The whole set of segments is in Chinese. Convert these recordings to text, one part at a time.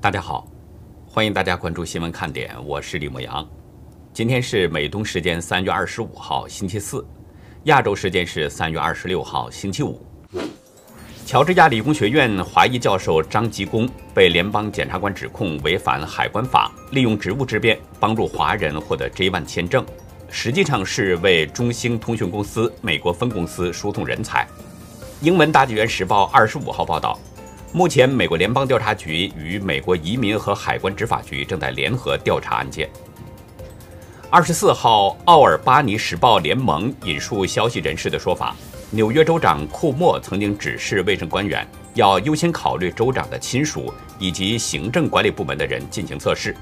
大家好，欢迎大家关注新闻看点，我是李牧阳。今天是美东时间三月二十五号星期四，亚洲时间是三月二十六号星期五。乔治亚理工学院华裔教授张吉公被联邦检察官指控违反海关法，利用职务之便帮助华人获得 J1 签证，实际上是为中兴通讯公司美国分公司输送人才。英文大纪元时报二十五号报道。目前，美国联邦调查局与美国移民和海关执法局正在联合调查案件。二十四号，奥尔巴尼时报联盟引述消息人士的说法，纽约州长库莫曾经指示卫生官员要优先考虑州长的亲属以及行政管理部门的人进行测试。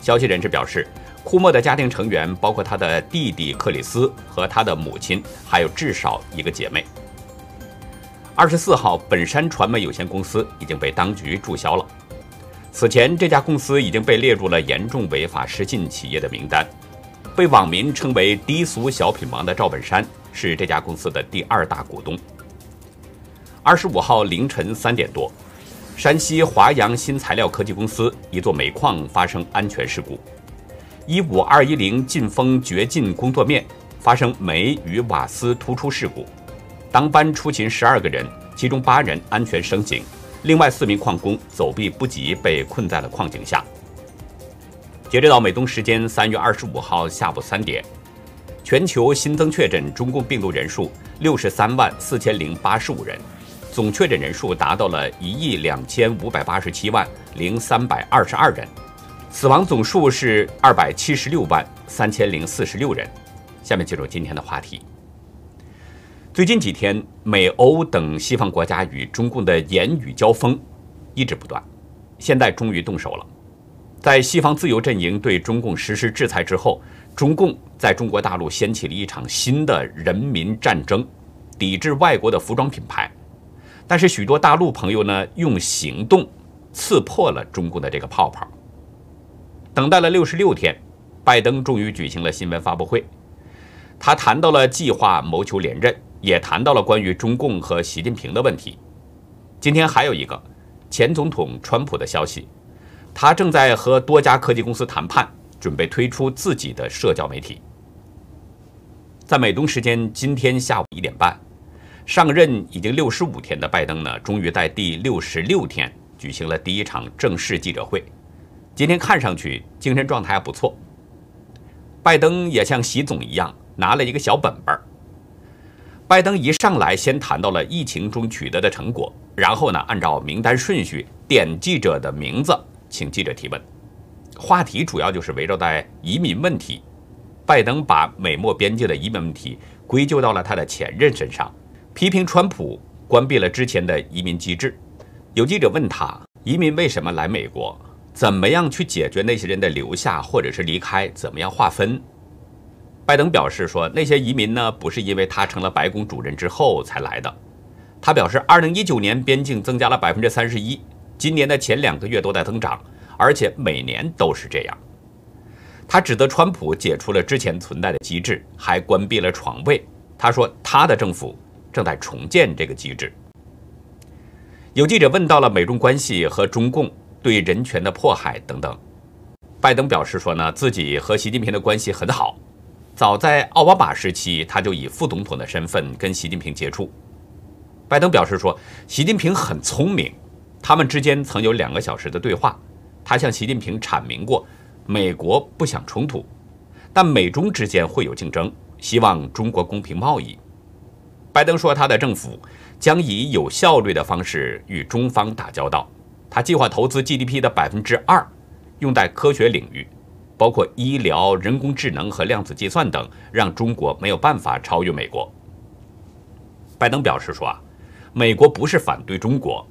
消息人士表示，库莫的家庭成员包括他的弟弟克里斯和他的母亲，还有至少一个姐妹。二十四号，本山传媒有限公司已经被当局注销了。此前，这家公司已经被列入了严重违法失信企业的名单。被网民称为“低俗小品王”的赵本山是这家公司的第二大股东。二十五号凌晨三点多，山西华阳新材料科技公司一座煤矿发生安全事故，一五二一零劲风掘进工作面发生煤与瓦斯突出事故。当班出勤十二个人，其中八人安全升井，另外四名矿工走避不及，被困在了矿井下。截止到美东时间三月二十五号下午三点，全球新增确诊中共病毒人数六十三万四千零八十五人，总确诊人数达到了一亿两千五百八十七万零三百二十二人，死亡总数是二百七十六万三千零四十六人。下面进入今天的话题。最近几天，美欧等西方国家与中共的言语交锋一直不断，现在终于动手了。在西方自由阵营对中共实施制裁之后，中共在中国大陆掀起了一场新的人民战争，抵制外国的服装品牌。但是许多大陆朋友呢，用行动刺破了中共的这个泡泡。等待了六十六天，拜登终于举行了新闻发布会，他谈到了计划谋求连任。也谈到了关于中共和习近平的问题。今天还有一个前总统川普的消息，他正在和多家科技公司谈判，准备推出自己的社交媒体。在美东时间今天下午一点半，上任已经六十五天的拜登呢，终于在第六十六天举行了第一场正式记者会。今天看上去精神状态还不错。拜登也像习总一样拿了一个小本本儿。拜登一上来先谈到了疫情中取得的成果，然后呢，按照名单顺序点记者的名字，请记者提问。话题主要就是围绕在移民问题。拜登把美墨边界的移民问题归咎到了他的前任身上，批评川普关闭了之前的移民机制。有记者问他，移民为什么来美国？怎么样去解决那些人的留下或者是离开？怎么样划分？拜登表示说，那些移民呢，不是因为他成了白宫主任之后才来的。他表示，二零一九年边境增加了百分之三十一，今年的前两个月都在增长，而且每年都是这样。他指责川普解除了之前存在的机制，还关闭了床位。他说，他的政府正在重建这个机制。有记者问到了美中关系和中共对人权的迫害等等，拜登表示说呢，自己和习近平的关系很好。早在奥巴马时期，他就以副总统的身份跟习近平接触。拜登表示说，习近平很聪明，他们之间曾有两个小时的对话。他向习近平阐明过，美国不想冲突，但美中之间会有竞争，希望中国公平贸易。拜登说，他的政府将以有效率的方式与中方打交道。他计划投资 GDP 的百分之二，用在科学领域。包括医疗、人工智能和量子计算等，让中国没有办法超越美国。拜登表示说啊，美国不是反对中国，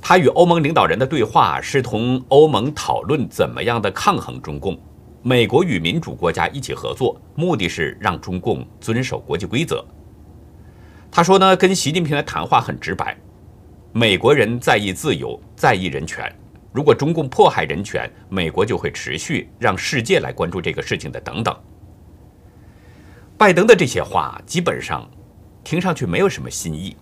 他与欧盟领导人的对话是同欧盟讨论怎么样的抗衡中共。美国与民主国家一起合作，目的是让中共遵守国际规则。他说呢，跟习近平的谈话很直白，美国人在意自由，在意人权。如果中共迫害人权，美国就会持续让世界来关注这个事情的。等等，拜登的这些话基本上听上去没有什么新意。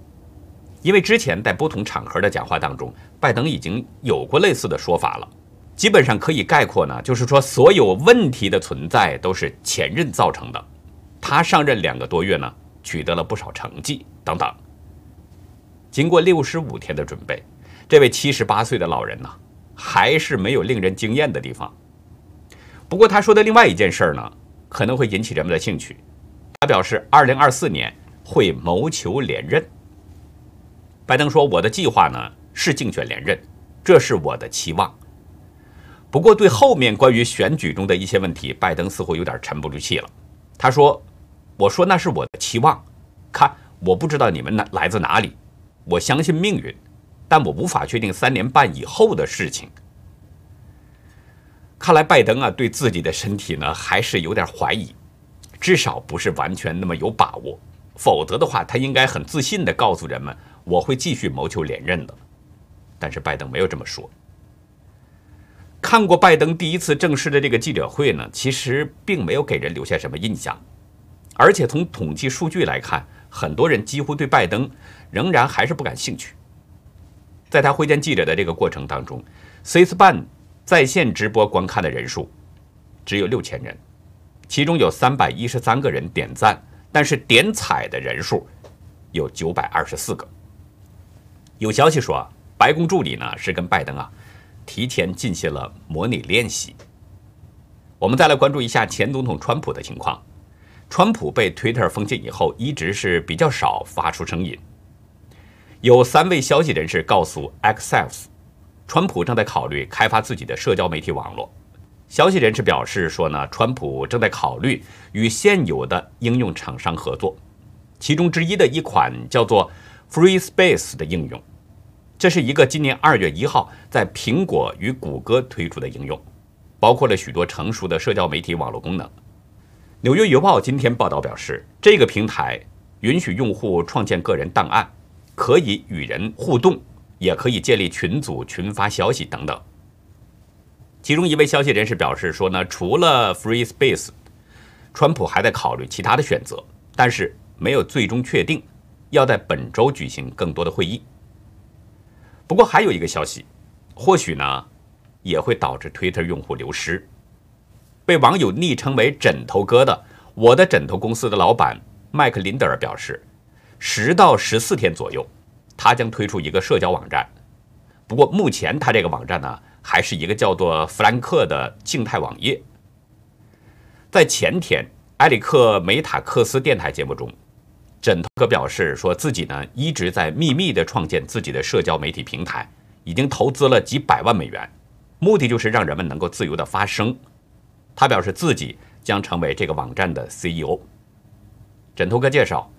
因为之前在不同场合的讲话当中，拜登已经有过类似的说法了，基本上可以概括呢，就是说所有问题的存在都是前任造成的，他上任两个多月呢，取得了不少成绩等等。经过六十五天的准备，这位七十八岁的老人呢，还是没有令人惊艳的地方。不过他说的另外一件事儿呢，可能会引起人们的兴趣。他表示，二零二四年会谋求连任。拜登说：“我的计划呢是竞选连任，这是我的期望。”不过，对后面关于选举中的一些问题，拜登似乎有点沉不住气了。他说：“我说那是我的期望，看我不知道你们哪来自哪里。”我相信命运，但我无法确定三年半以后的事情。看来拜登啊，对自己的身体呢还是有点怀疑，至少不是完全那么有把握。否则的话，他应该很自信地告诉人们，我会继续谋求连任的。但是拜登没有这么说。看过拜登第一次正式的这个记者会呢，其实并没有给人留下什么印象，而且从统计数据来看，很多人几乎对拜登。仍然还是不感兴趣。在他会见记者的这个过程当中，C-SPAN 在线直播观看的人数只有六千人，其中有三百一十三个人点赞，但是点彩的人数有九百二十四个。有消息说，白宫助理呢是跟拜登啊提前进行了模拟练习。我们再来关注一下前总统川普的情况。川普被 Twitter 封禁以后，一直是比较少发出声音。有三位消息人士告诉 Axios，川普正在考虑开发自己的社交媒体网络。消息人士表示说呢，川普正在考虑与现有的应用厂商合作，其中之一的一款叫做 Free Space 的应用，这是一个今年二月一号在苹果与谷歌推出的应用，包括了许多成熟的社交媒体网络功能。纽约邮报今天报道表示，这个平台允许用户创建个人档案。可以与人互动，也可以建立群组、群发消息等等。其中一位消息人士表示说呢，除了 Free Space，川普还在考虑其他的选择，但是没有最终确定，要在本周举行更多的会议。不过还有一个消息，或许呢也会导致 Twitter 用户流失。被网友昵称为“枕头哥”的我的枕头公司的老板麦克林德尔表示。十到十四天左右，他将推出一个社交网站。不过目前他这个网站呢，还是一个叫做弗兰克的静态网页。在前天，埃里克梅塔克斯电台节目中，枕头哥表示说自己呢一直在秘密地创建自己的社交媒体平台，已经投资了几百万美元，目的就是让人们能够自由地发声。他表示自己将成为这个网站的 CEO。枕头哥介绍。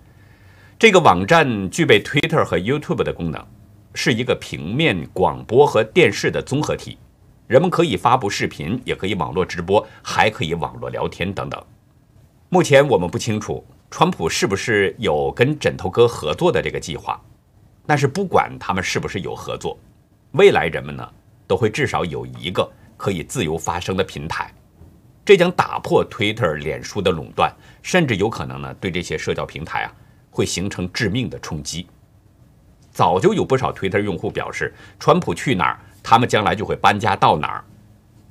这个网站具备 Twitter 和 YouTube 的功能，是一个平面广播和电视的综合体。人们可以发布视频，也可以网络直播，还可以网络聊天等等。目前我们不清楚川普是不是有跟枕头哥合作的这个计划，但是不管他们是不是有合作，未来人们呢都会至少有一个可以自由发声的平台。这将打破 Twitter、脸书的垄断，甚至有可能呢对这些社交平台啊。会形成致命的冲击。早就有不少 Twitter 用户表示，川普去哪儿，他们将来就会搬家到哪儿。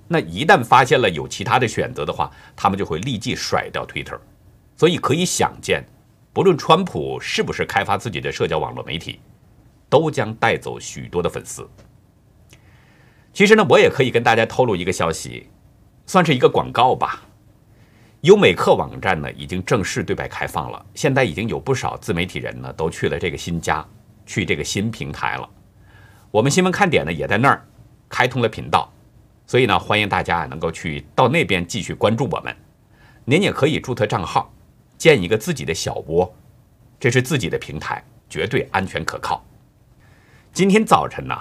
那一旦发现了有其他的选择的话，他们就会立即甩掉 Twitter。所以可以想见，不论川普是不是开发自己的社交网络媒体，都将带走许多的粉丝。其实呢，我也可以跟大家透露一个消息，算是一个广告吧。优美客网站呢，已经正式对外开放了。现在已经有不少自媒体人呢，都去了这个新家，去这个新平台了。我们新闻看点呢，也在那儿开通了频道，所以呢，欢迎大家能够去到那边继续关注我们。您也可以注册账号，建一个自己的小窝，这是自己的平台，绝对安全可靠。今天早晨呢，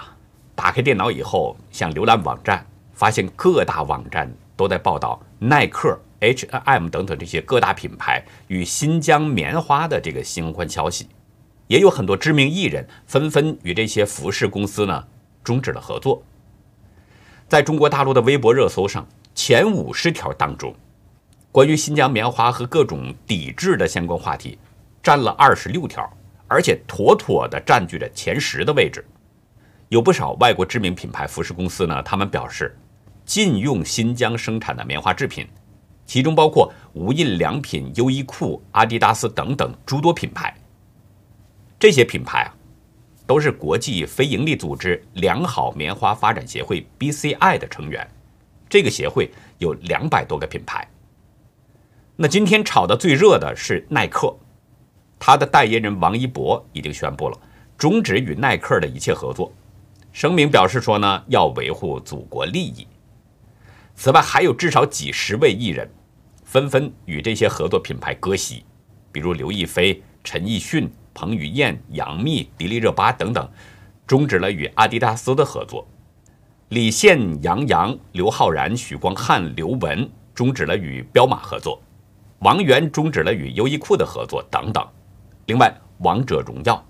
打开电脑以后，想浏览网站，发现各大网站都在报道耐克。H&M 等等这些各大品牌与新疆棉花的这个相关消息，也有很多知名艺人纷纷与这些服饰公司呢终止了合作。在中国大陆的微博热搜上，前五十条当中，关于新疆棉花和各种抵制的相关话题占了二十六条，而且妥妥的占据着前十的位置。有不少外国知名品牌服饰公司呢，他们表示禁用新疆生产的棉花制品，其中包括无印良品、优衣库、阿迪达斯等等诸多品牌。这些品牌啊，都是国际非营利组织良好棉花发展协会 （BCI） 的成员。这个协会有两百多个品牌。那今天炒的最热的是耐克，他的代言人王一博已经宣布了终止与耐克的一切合作。声明表示说呢，要维护祖国利益。此外，还有至少几十位艺人纷纷与这些合作品牌割席，比如刘亦菲、陈奕迅、彭于晏、杨幂、迪丽热巴等等，终止了与阿迪达斯的合作。李现、杨洋、刘昊然、许光汉、刘雯终止了与彪马合作，王源终止了与优衣库的合作等等。另外，王者荣耀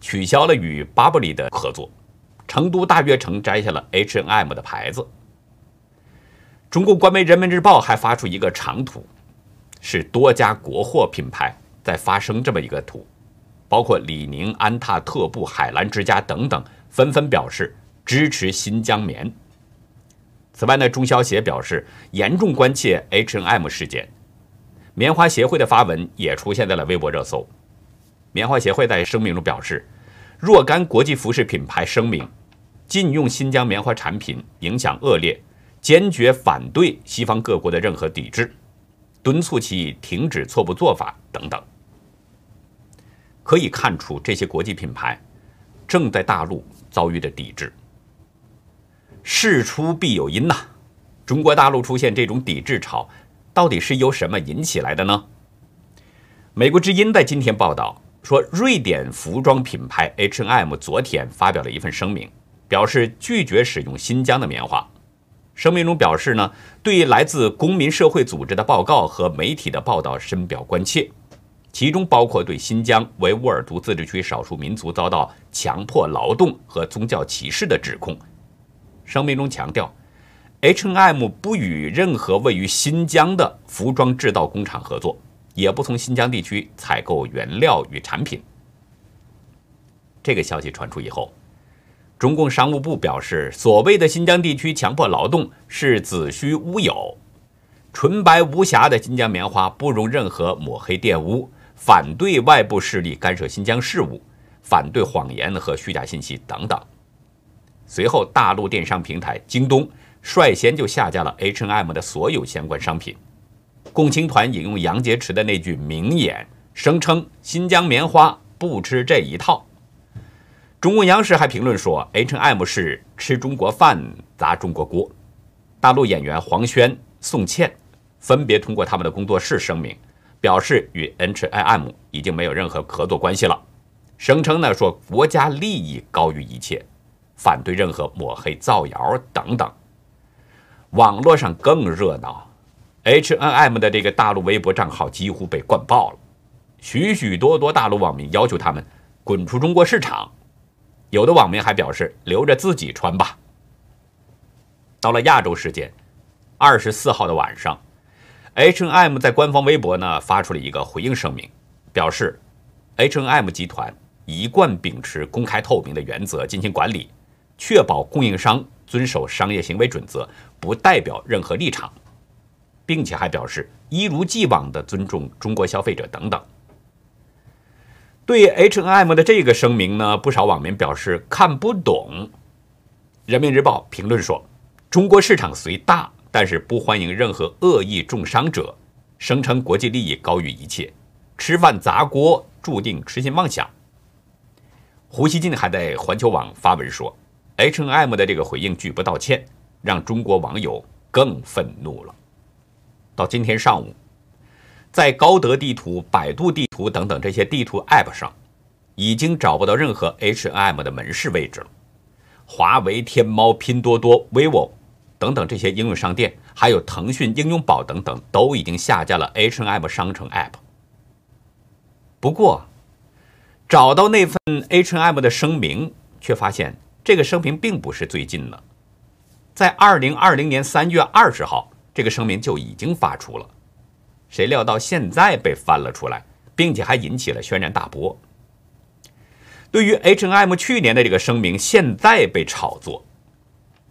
取消了与巴布里的合作。成都大悦城摘下了 H N M 的牌子。中共官媒人民日报还发出一个长图，是多家国货品牌在发声这么一个图，包括李宁、安踏、特步、海澜之家等等，纷纷表示支持新疆棉。此外呢，中消协表示严重关切 H&M 事件。棉花协会的发文也出现在了微博热搜。棉花协会在声明中表示，若干国际服饰品牌声明。禁用新疆棉花产品影响恶劣，坚决反对西方各国的任何抵制，敦促其停止错误做法等等。可以看出，这些国际品牌正在大陆遭遇的抵制。事出必有因呐，中国大陆出现这种抵制潮，到底是由什么引起来的呢？美国之音在今天报道说，瑞典服装品牌 H&M 昨天发表了一份声明。表示拒绝使用新疆的棉花。声明中表示呢，对来自公民社会组织的报告和媒体的报道深表关切，其中包括对新疆维吾尔族自治区少数民族遭到强迫劳动和宗教歧视的指控。声明中强调，H&M 不与任何位于新疆的服装制造工厂合作，也不从新疆地区采购原料与产品。这个消息传出以后。中共商务部表示，所谓的新疆地区强迫劳动是子虚乌有，纯白无瑕的新疆棉花不容任何抹黑玷污，反对外部势力干涉新疆事务，反对谎言和虚假信息等等。随后，大陆电商平台京东率先就下架了 H&M 的所有相关商品。共青团引用杨洁篪的那句名言，声称新疆棉花不吃这一套。中共央视还评论说，H&M 是吃中国饭砸中国锅。大陆演员黄轩、宋茜分别通过他们的工作室声明，表示与 H&M 已经没有任何合作关系了，声称呢说国家利益高于一切，反对任何抹黑、造谣等等。网络上更热闹，H&M 的这个大陆微博账号几乎被灌爆了，许许多多大陆网民要求他们滚出中国市场。有的网民还表示留着自己穿吧。到了亚洲时间二十四号的晚上，H&M 在官方微博呢发出了一个回应声明，表示 H&M 集团一贯秉持公开透明的原则进行管理，确保供应商遵守商业行为准则，不代表任何立场，并且还表示一如既往的尊重中国消费者等等。对 H&M 的这个声明呢，不少网民表示看不懂。人民日报评论说：“中国市场虽大，但是不欢迎任何恶意重伤者，声称国际利益高于一切，吃饭砸锅注定痴心妄想。”胡锡进还在环球网发文说：“H&M 的这个回应拒不道歉，让中国网友更愤怒了。”到今天上午。在高德地图、百度地图等等这些地图 App 上，已经找不到任何 H&M 的门市位置了。华为、天猫、拼多多、vivo 等等这些应用商店，还有腾讯应用宝等等，都已经下架了 H&M 商城 App。不过，找到那份 H&M 的声明，却发现这个声明并不是最近的，在2020年3月20号，这个声明就已经发出了。谁料到现在被翻了出来，并且还引起了轩然大波。对于 H&M 去年的这个声明，现在被炒作。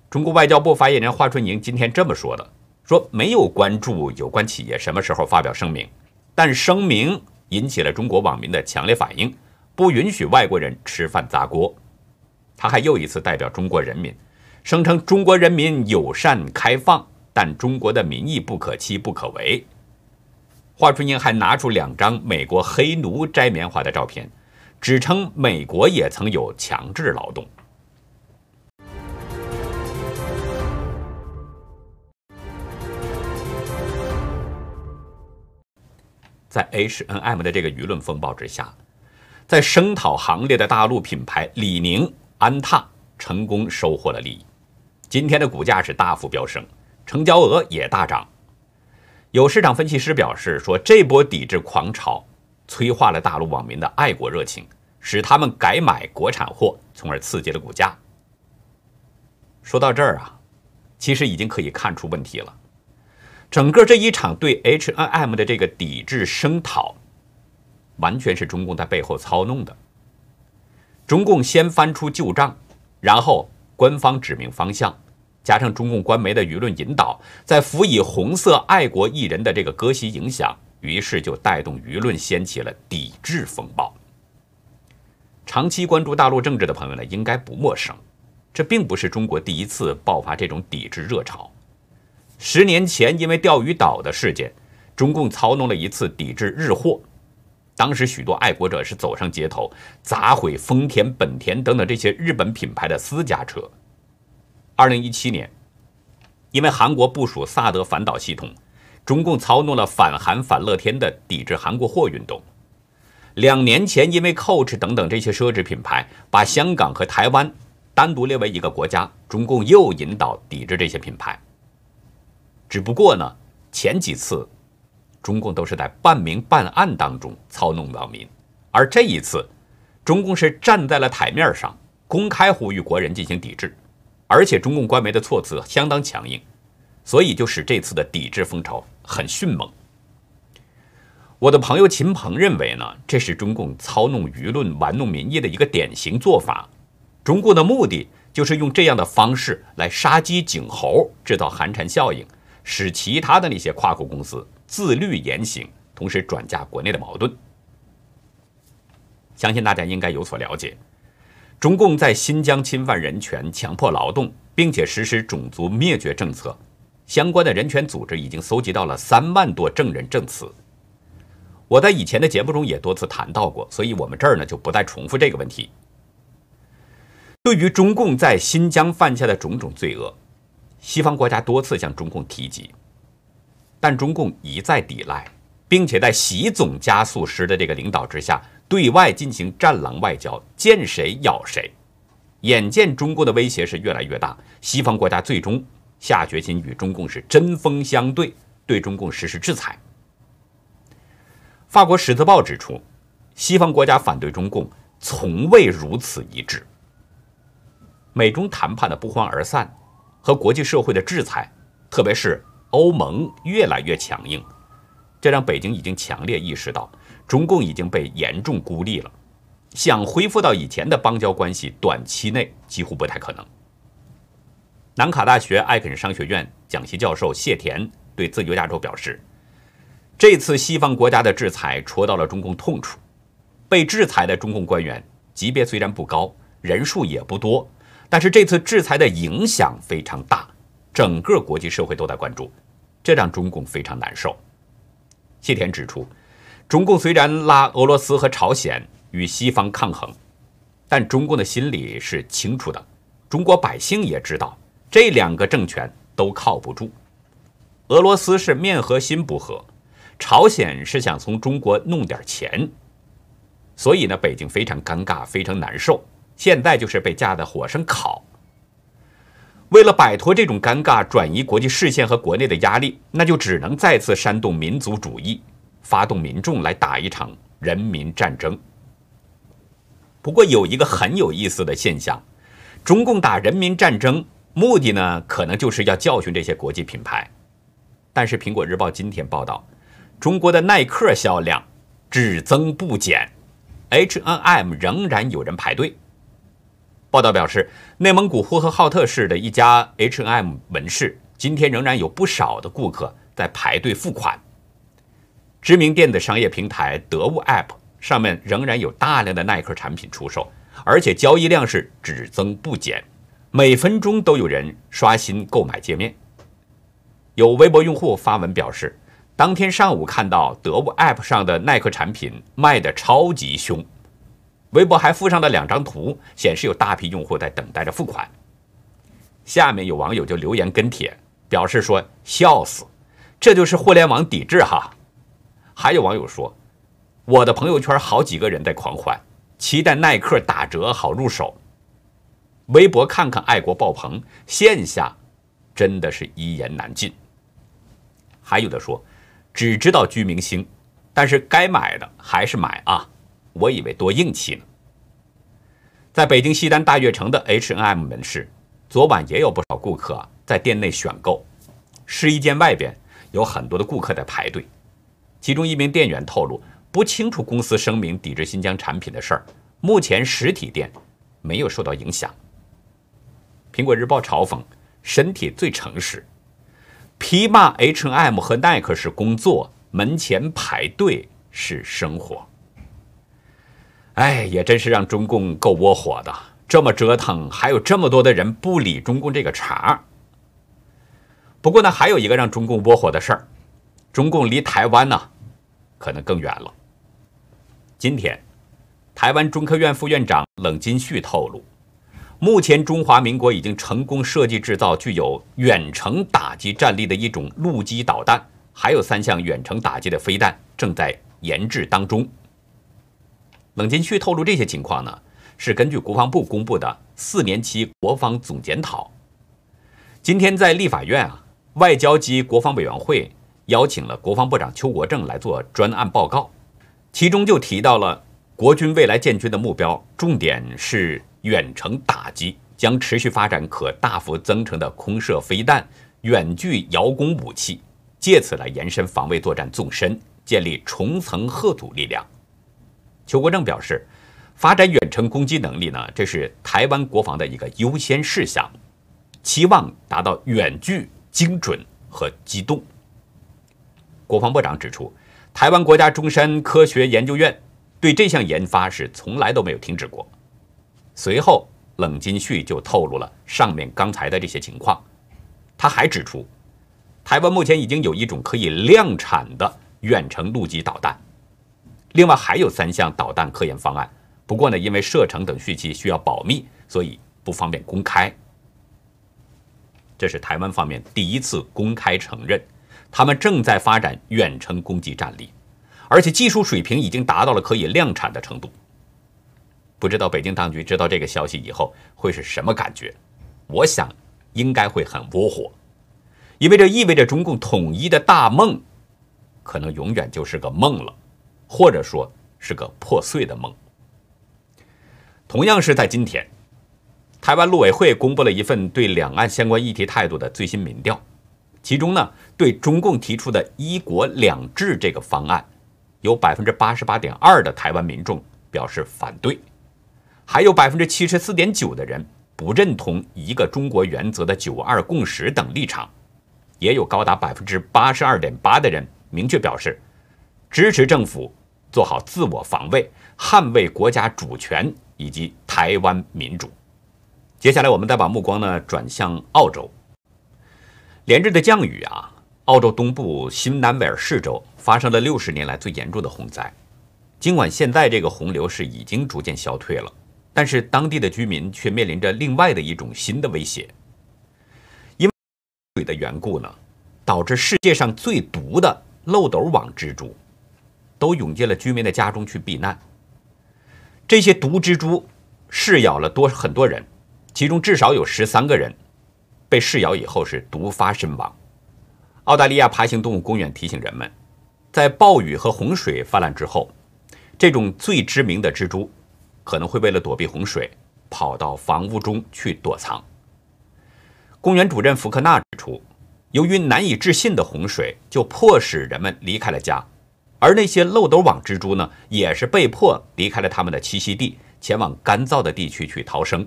中国外交部发言人华春莹今天这么说的：“说没有关注有关企业什么时候发表声明，但声明引起了中国网民的强烈反应，不允许外国人吃饭砸锅。”他还又一次代表中国人民，声称中国人民友善开放，但中国的民意不可欺不可违。华春莹还拿出两张美国黑奴摘棉花的照片。指称美国也曾有强制劳动。在 HNM 的这个舆论风暴之下，在声讨行列的大陆品牌李宁、安踏成功收获了利益，今天的股价是大幅飙升，成交额也大涨。有市场分析师表示说，这波抵制狂潮。催化了大陆网民的爱国热情，使他们改买国产货，从而刺激了股价。说到这儿啊，其实已经可以看出问题了。整个这一场对 H&M 的这个抵制声讨，完全是中共在背后操弄的。中共先翻出旧账，然后官方指明方向，加上中共官媒的舆论引导，再辅以红色爱国艺人的这个割席影响。于是就带动舆论掀起了抵制风暴。长期关注大陆政治的朋友呢，应该不陌生，这并不是中国第一次爆发这种抵制热潮。十年前，因为钓鱼岛的事件，中共操弄了一次抵制日货，当时许多爱国者是走上街头，砸毁丰田、本田等等这些日本品牌的私家车。二零一七年，因为韩国部署萨德反导系统。中共操弄了反韩反乐天的抵制韩国货运动。两年前，因为 Coach 等等这些奢侈品牌把香港和台湾单独列为一个国家，中共又引导抵制这些品牌。只不过呢，前几次中共都是在半明半暗当中操弄网民，而这一次，中共是站在了台面上，公开呼吁国人进行抵制，而且中共官媒的措辞相当强硬，所以就使这次的抵制风潮。很迅猛。我的朋友秦鹏认为呢，这是中共操弄舆论、玩弄民意的一个典型做法。中共的目的就是用这样的方式来杀鸡儆猴，制造寒蝉效应，使其他的那些跨国公司自律言行，同时转嫁国内的矛盾。相信大家应该有所了解，中共在新疆侵犯人权、强迫劳动，并且实施种族灭绝政策。相关的人权组织已经搜集到了三万多证人证词。我在以前的节目中也多次谈到过，所以我们这儿呢就不再重复这个问题。对于中共在新疆犯下的种种罪恶，西方国家多次向中共提及，但中共一再抵赖，并且在习总加速师的这个领导之下，对外进行战狼外交，见谁咬谁。眼见中共的威胁是越来越大，西方国家最终。下决心与中共是针锋相对，对中共实施制裁。法国《十字报》指出，西方国家反对中共从未如此一致。美中谈判的不欢而散，和国际社会的制裁，特别是欧盟越来越强硬，这让北京已经强烈意识到，中共已经被严重孤立了，想恢复到以前的邦交关系，短期内几乎不太可能。南卡大学艾肯商学院讲席教授谢田对自由亚洲表示：“这次西方国家的制裁戳到了中共痛处，被制裁的中共官员级别虽然不高，人数也不多，但是这次制裁的影响非常大，整个国际社会都在关注，这让中共非常难受。”谢田指出，中共虽然拉俄罗斯和朝鲜与西方抗衡，但中共的心里是清楚的，中国百姓也知道。这两个政权都靠不住，俄罗斯是面和心不和，朝鲜是想从中国弄点钱，所以呢，北京非常尴尬，非常难受。现在就是被架在火上烤。为了摆脱这种尴尬，转移国际视线和国内的压力，那就只能再次煽动民族主义，发动民众来打一场人民战争。不过有一个很有意思的现象，中共打人民战争。目的呢，可能就是要教训这些国际品牌。但是，《苹果日报》今天报道，中国的耐克销量只增不减，H&M 仍然有人排队。报道表示，内蒙古呼和浩特市的一家 H&M 门市今天仍然有不少的顾客在排队付款。知名电子商业平台得物 App 上面仍然有大量的耐克产品出售，而且交易量是只增不减，每分钟都有人刷新购买界面。有微博用户发文表示，当天上午看到得物 App 上的耐克产品卖的超级凶。微博还附上了两张图，显示有大批用户在等待着付款。下面有网友就留言跟帖，表示说：“笑死，这就是互联网抵制哈。”还有网友说：“我的朋友圈好几个人在狂欢，期待耐克打折好入手。”微博看看爱国爆棚，线下真的是一言难尽。还有的说：“只知道居明星，但是该买的还是买啊。”我以为多硬气呢。在北京西单大悦城的 H N M 门市，昨晚也有不少顾客在店内选购。试衣间外边有很多的顾客在排队。其中一名店员透露，不清楚公司声明抵制新疆产品的事儿，目前实体店没有受到影响。苹果日报嘲讽：“身体最诚实。”批骂 H&M 和耐克是工作，门前排队是生活。哎，也真是让中共够窝火的，这么折腾，还有这么多的人不理中共这个茬儿。不过呢，还有一个让中共窝火的事儿，中共离台湾呢，可能更远了。今天，台湾中科院副院长冷金旭透露，目前中华民国已经成功设计制造具有远程打击战力的一种陆基导弹，还有三项远程打击的飞弹正在研制当中。冷金旭透露这些情况呢，是根据国防部公布的四年期国防总检讨。今天在立法院啊，外交及国防委员会邀请了国防部长邱国正来做专案报告，其中就提到了国军未来建军的目标，重点是远程打击，将持续发展可大幅增程的空射飞弹、远距遥攻武器，借此来延伸防卫作战纵深，建立重层核阻力量。邱国正表示，发展远程攻击能力呢，这是台湾国防的一个优先事项，期望达到远距、精准和机动。国防部长指出，台湾国家中山科学研究院对这项研发是从来都没有停止过。随后，冷金旭就透露了上面刚才的这些情况。他还指出，台湾目前已经有一种可以量产的远程陆基导弹。另外还有三项导弹科研方案，不过呢，因为射程等讯息需要保密，所以不方便公开。这是台湾方面第一次公开承认，他们正在发展远程攻击战力，而且技术水平已经达到了可以量产的程度。不知道北京当局知道这个消息以后会是什么感觉？我想应该会很窝火，因为这意味着中共统一的大梦，可能永远就是个梦了。或者说是个破碎的梦。同样是在今天，台湾陆委会公布了一份对两岸相关议题态度的最新民调，其中呢，对中共提出的一国两制这个方案，有百分之八十八点二的台湾民众表示反对，还有百分之七十四点九的人不认同一个中国原则的九二共识等立场，也有高达百分之八十二点八的人明确表示支持政府。做好自我防卫，捍卫国家主权以及台湾民主。接下来，我们再把目光呢转向澳洲。连日的降雨啊，澳洲东部新南威尔士州发生了六十年来最严重的洪灾。尽管现在这个洪流是已经逐渐消退了，但是当地的居民却面临着另外的一种新的威胁。因为水的缘故呢，导致世界上最毒的漏斗网蜘蛛。都涌进了居民的家中去避难。这些毒蜘蛛噬咬了多很多人，其中至少有十三个人被噬咬以后是毒发身亡。澳大利亚爬行动物公园提醒人们，在暴雨和洪水泛滥之后，这种最知名的蜘蛛可能会为了躲避洪水，跑到房屋中去躲藏。公园主任福克纳指出，由于难以置信的洪水，就迫使人们离开了家。而那些漏斗网蜘蛛呢，也是被迫离开了他们的栖息地，前往干燥的地区去逃生。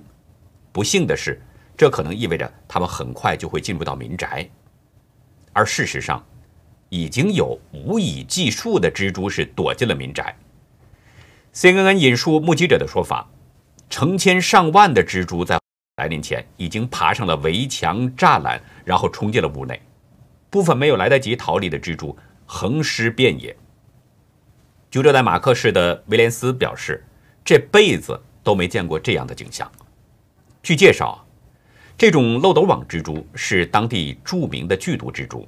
不幸的是，这可能意味着他们很快就会进入到民宅。而事实上，已经有无以计数的蜘蛛是躲进了民宅。CNN 引述目击者的说法，成千上万的蜘蛛在来临前已经爬上了围墙、栅栏，然后冲进了屋内。部分没有来得及逃离的蜘蛛横尸遍野。居住在马克市的威廉斯表示，这辈子都没见过这样的景象。据介绍，这种漏斗网蜘蛛是当地著名的剧毒蜘蛛，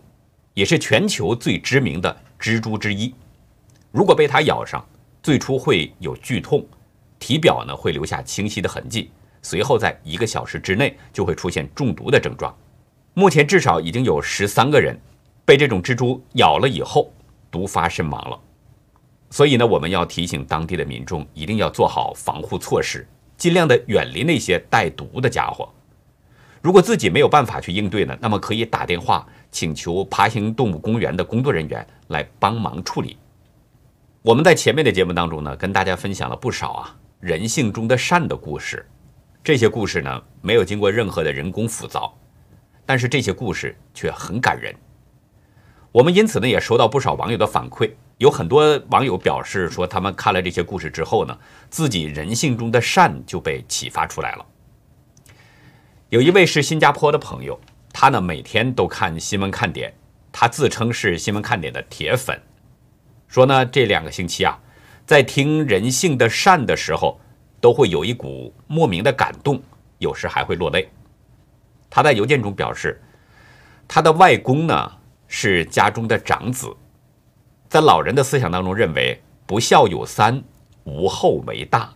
也是全球最知名的蜘蛛之一。如果被它咬上，最初会有剧痛，体表呢会留下清晰的痕迹，随后在一个小时之内就会出现中毒的症状。目前至少已经有十三个人被这种蜘蛛咬了以后毒发身亡了。所以呢，我们要提醒当地的民众一定要做好防护措施，尽量的远离那些带毒的家伙。如果自己没有办法去应对呢，那么可以打电话请求爬行动物公园的工作人员来帮忙处理。我们在前面的节目当中呢，跟大家分享了不少啊人性中的善的故事，这些故事呢没有经过任何的人工浮造，但是这些故事却很感人。我们因此呢也收到不少网友的反馈。有很多网友表示说，他们看了这些故事之后呢，自己人性中的善就被启发出来了。有一位是新加坡的朋友，他呢每天都看新闻看点，他自称是新闻看点的铁粉，说呢这两个星期啊，在听人性的善的时候，都会有一股莫名的感动，有时还会落泪。他在邮件中表示，他的外公呢是家中的长子。在老人的思想当中，认为不孝有三，无后为大。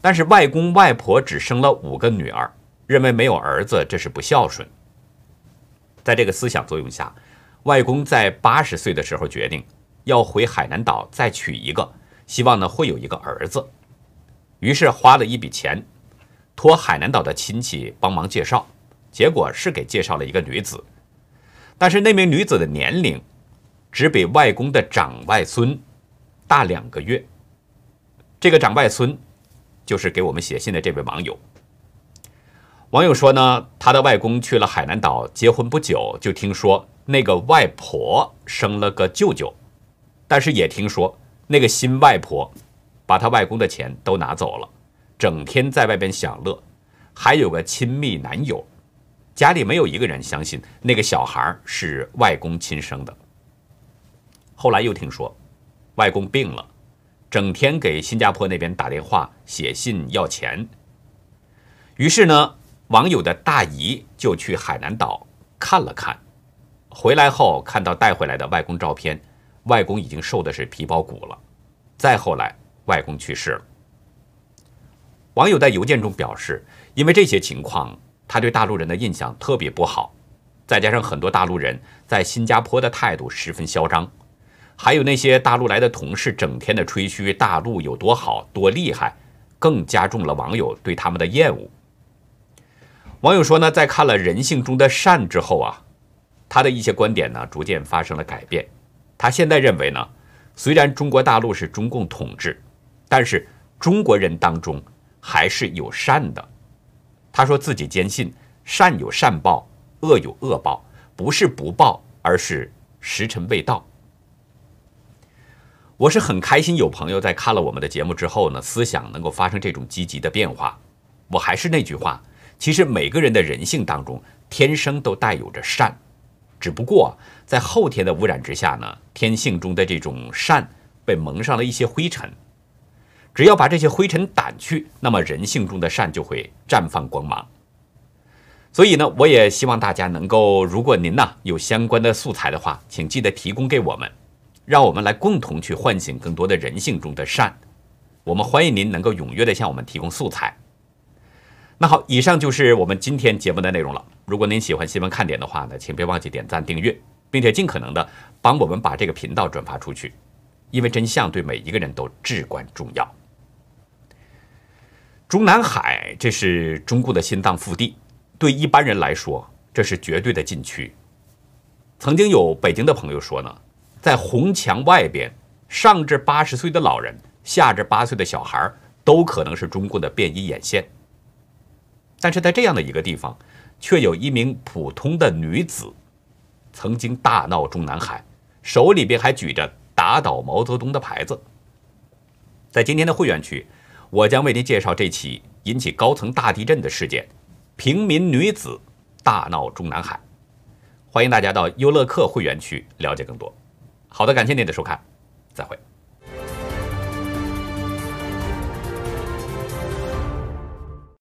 但是外公外婆只生了五个女儿，认为没有儿子这是不孝顺。在这个思想作用下，外公在八十岁的时候决定要回海南岛再娶一个，希望呢会有一个儿子。于是花了一笔钱，托海南岛的亲戚帮忙介绍，结果是给介绍了一个女子，但是那名女子的年龄。只比外公的长外孙大两个月。这个长外孙就是给我们写信的这位网友。网友说呢，他的外公去了海南岛结婚不久，就听说那个外婆生了个舅舅，但是也听说那个新外婆把他外公的钱都拿走了，整天在外边享乐，还有个亲密男友，家里没有一个人相信那个小孩是外公亲生的。后来又听说，外公病了，整天给新加坡那边打电话、写信要钱。于是呢，网友的大姨就去海南岛看了看，回来后看到带回来的外公照片，外公已经瘦的是皮包骨了。再后来，外公去世了。网友在邮件中表示，因为这些情况，他对大陆人的印象特别不好，再加上很多大陆人在新加坡的态度十分嚣张。还有那些大陆来的同事整天的吹嘘大陆有多好多厉害，更加重了网友对他们的厌恶。网友说呢，在看了人性中的善之后啊，他的一些观点呢逐渐发生了改变。他现在认为呢，虽然中国大陆是中共统治，但是中国人当中还是有善的。他说自己坚信善有善报，恶有恶报，不是不报，而是时辰未到。我是很开心，有朋友在看了我们的节目之后呢，思想能够发生这种积极的变化。我还是那句话，其实每个人的人性当中天生都带有着善，只不过在后天的污染之下呢，天性中的这种善被蒙上了一些灰尘。只要把这些灰尘掸去，那么人性中的善就会绽放光芒。所以呢，我也希望大家能够，如果您呢有相关的素材的话，请记得提供给我们。让我们来共同去唤醒更多的人性中的善。我们欢迎您能够踊跃的向我们提供素材。那好，以上就是我们今天节目的内容了。如果您喜欢新闻看点的话呢，请别忘记点赞、订阅，并且尽可能的帮我们把这个频道转发出去，因为真相对每一个人都至关重要。中南海，这是中共的心脏腹地，对一般人来说，这是绝对的禁区。曾经有北京的朋友说呢。在红墙外边，上至八十岁的老人，下至八岁的小孩，都可能是中共的便衣眼线。但是在这样的一个地方，却有一名普通的女子，曾经大闹中南海，手里边还举着打倒毛泽东的牌子。在今天的会员区，我将为您介绍这起引起高层大地震的事件——平民女子大闹中南海。欢迎大家到优乐客会员区了解更多。好的，感谢您的收看，再会。